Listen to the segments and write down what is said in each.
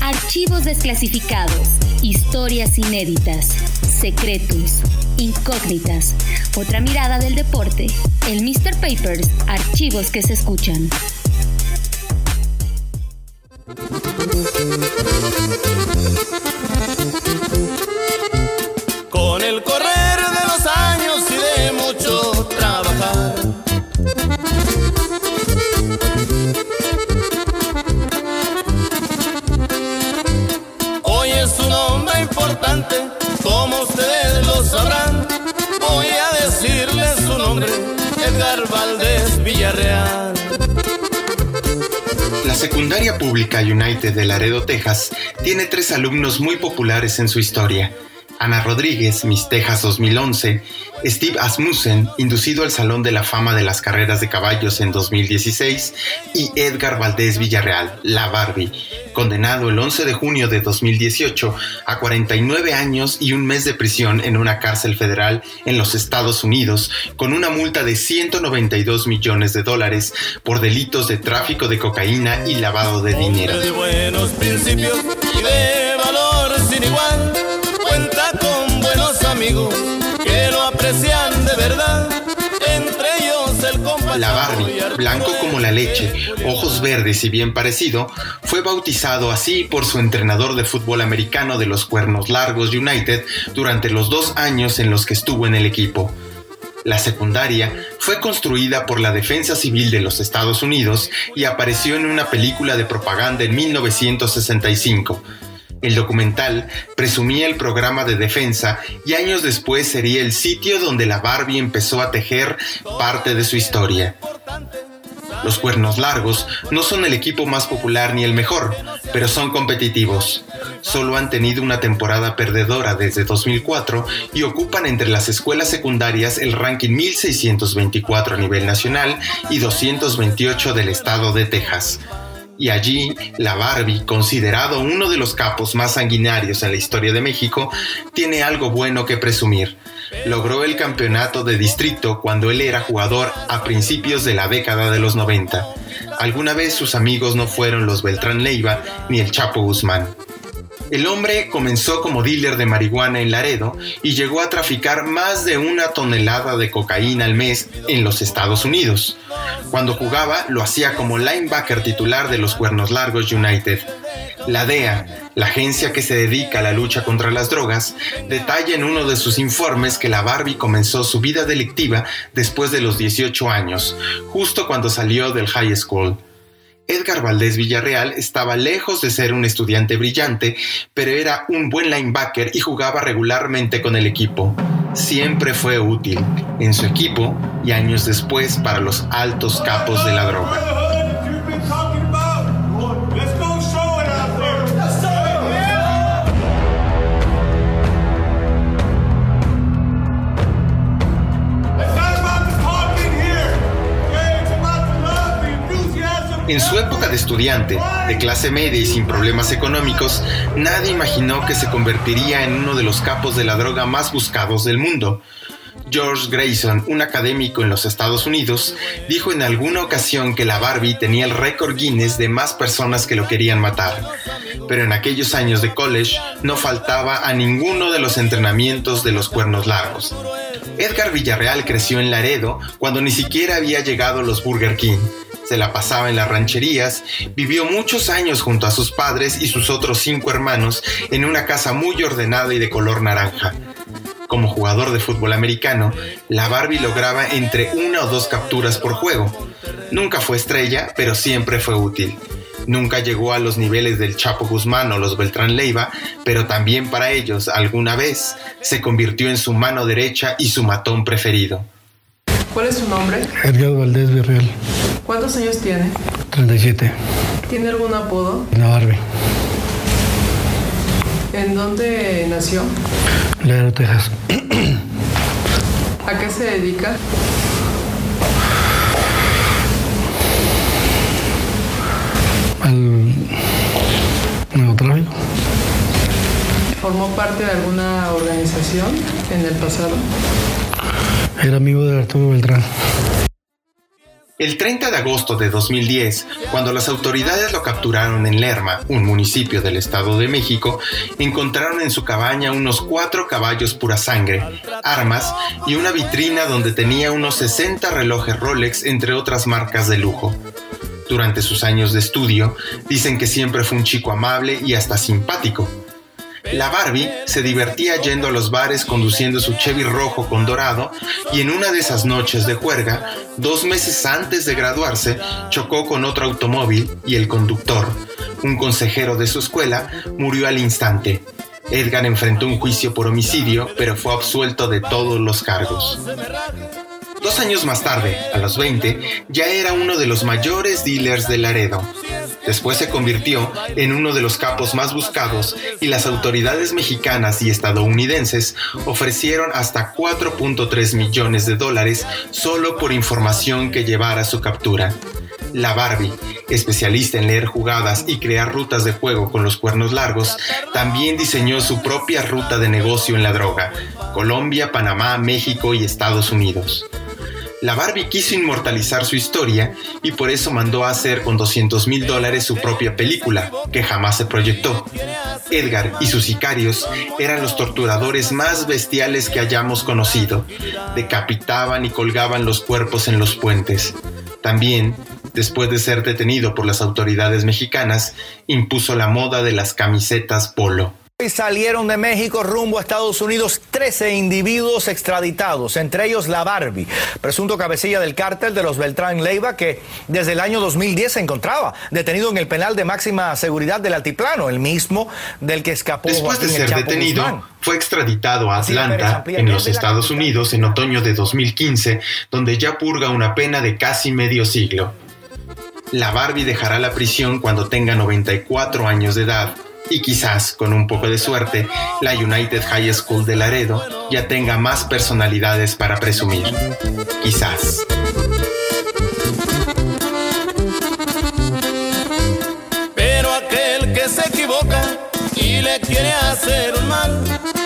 Archivos desclasificados, historias inéditas, secretos, incógnitas, otra mirada del deporte, el Mr. Papers, archivos que se escuchan. Secundaria pública United de Laredo, Texas, tiene tres alumnos muy populares en su historia. Ana Rodríguez, Miss Texas 2011, Steve Asmussen, inducido al Salón de la Fama de las Carreras de Caballos en 2016, y Edgar Valdés Villarreal, la Barbie, condenado el 11 de junio de 2018 a 49 años y un mes de prisión en una cárcel federal en los Estados Unidos, con una multa de 192 millones de dólares por delitos de tráfico de cocaína y lavado de dinero. Cuenta con buenos amigos que lo aprecian de verdad. Entre ellos el compa La Barbie, blanco como la leche, ojos verdes y bien parecido, fue bautizado así por su entrenador de fútbol americano de los Cuernos Largos United durante los dos años en los que estuvo en el equipo. La secundaria fue construida por la Defensa Civil de los Estados Unidos y apareció en una película de propaganda en 1965. El documental presumía el programa de defensa y años después sería el sitio donde la Barbie empezó a tejer parte de su historia. Los Cuernos Largos no son el equipo más popular ni el mejor, pero son competitivos. Solo han tenido una temporada perdedora desde 2004 y ocupan entre las escuelas secundarias el ranking 1624 a nivel nacional y 228 del estado de Texas. Y allí, la Barbie, considerado uno de los capos más sanguinarios en la historia de México, tiene algo bueno que presumir. Logró el campeonato de distrito cuando él era jugador a principios de la década de los 90. Alguna vez sus amigos no fueron los Beltrán Leiva ni el Chapo Guzmán. El hombre comenzó como dealer de marihuana en Laredo y llegó a traficar más de una tonelada de cocaína al mes en los Estados Unidos. Cuando jugaba lo hacía como linebacker titular de los Cuernos Largos United. La DEA, la agencia que se dedica a la lucha contra las drogas, detalla en uno de sus informes que la Barbie comenzó su vida delictiva después de los 18 años, justo cuando salió del high school. Edgar Valdés Villarreal estaba lejos de ser un estudiante brillante, pero era un buen linebacker y jugaba regularmente con el equipo. Siempre fue útil en su equipo y años después para los altos capos de la droga. En su época de estudiante, de clase media y sin problemas económicos, nadie imaginó que se convertiría en uno de los capos de la droga más buscados del mundo. George Grayson, un académico en los Estados Unidos, dijo en alguna ocasión que la Barbie tenía el récord Guinness de más personas que lo querían matar. Pero en aquellos años de college no faltaba a ninguno de los entrenamientos de los cuernos largos. Edgar Villarreal creció en Laredo cuando ni siquiera había llegado los Burger King se la pasaba en las rancherías, vivió muchos años junto a sus padres y sus otros cinco hermanos en una casa muy ordenada y de color naranja. Como jugador de fútbol americano, la Barbie lograba entre una o dos capturas por juego. Nunca fue estrella, pero siempre fue útil. Nunca llegó a los niveles del Chapo Guzmán o los Beltrán Leiva, pero también para ellos, alguna vez, se convirtió en su mano derecha y su matón preferido. ¿Cuál es su nombre? Edgar Valdés Virreal, ¿Cuántos años tiene? 37. ¿Tiene algún apodo? La Barbie, ¿En dónde nació? Laredo, Texas. ¿A qué se dedica? Al narcotráfico. ¿Formó parte de alguna organización en el pasado? Era amigo de Arturo Beltrán. El 30 de agosto de 2010, cuando las autoridades lo capturaron en Lerma, un municipio del Estado de México, encontraron en su cabaña unos cuatro caballos pura sangre, armas y una vitrina donde tenía unos 60 relojes Rolex entre otras marcas de lujo. Durante sus años de estudio, dicen que siempre fue un chico amable y hasta simpático. La Barbie se divertía yendo a los bares conduciendo su Chevy rojo con dorado y en una de esas noches de juerga, dos meses antes de graduarse, chocó con otro automóvil y el conductor, un consejero de su escuela, murió al instante. Edgar enfrentó un juicio por homicidio, pero fue absuelto de todos los cargos. Dos años más tarde, a los 20, ya era uno de los mayores dealers de Laredo. Después se convirtió en uno de los capos más buscados y las autoridades mexicanas y estadounidenses ofrecieron hasta 4.3 millones de dólares solo por información que llevara su captura. La Barbie, especialista en leer jugadas y crear rutas de juego con los cuernos largos, también diseñó su propia ruta de negocio en la droga, Colombia, Panamá, México y Estados Unidos. La Barbie quiso inmortalizar su historia y por eso mandó a hacer con 200 mil dólares su propia película, que jamás se proyectó. Edgar y sus sicarios eran los torturadores más bestiales que hayamos conocido. Decapitaban y colgaban los cuerpos en los puentes. También, después de ser detenido por las autoridades mexicanas, impuso la moda de las camisetas polo. Hoy salieron de México rumbo a Estados Unidos 13 individuos extraditados, entre ellos la Barbie, presunto cabecilla del cártel de los Beltrán Leiva, que desde el año 2010 se encontraba detenido en el penal de máxima seguridad del Altiplano, el mismo del que escapó. Después de ser detenido, fue extraditado a Atlanta, en los Estados Unidos, en otoño de 2015, donde ya purga una pena de casi medio siglo. La Barbie dejará la prisión cuando tenga 94 años de edad y quizás, con un poco de suerte, la United High School de Laredo ya tenga más personalidades para presumir. Quizás. Pero aquel que se equivoca y le quiere hacer un mal.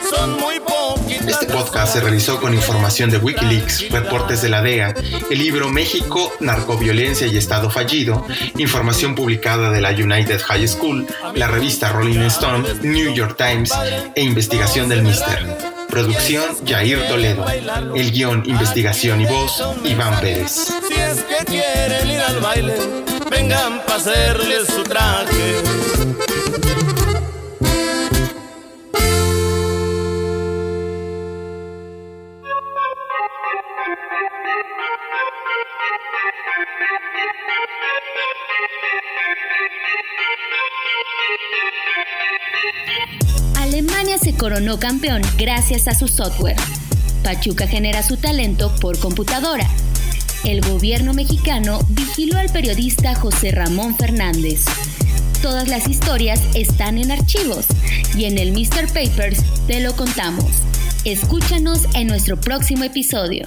Este podcast se realizó con información de Wikileaks, reportes de la DEA, el libro México, Narcoviolencia y Estado Fallido, información publicada de la United High School, la revista Rolling Stone, New York Times e investigación del Mister. Producción Jair Toledo. El guion, investigación y voz, Iván Pérez. Si es que quieren ir al baile, vengan para hacerles su traje. Coronó campeón gracias a su software. Pachuca genera su talento por computadora. El gobierno mexicano vigiló al periodista José Ramón Fernández. Todas las historias están en archivos y en el Mr. Papers te lo contamos. Escúchanos en nuestro próximo episodio.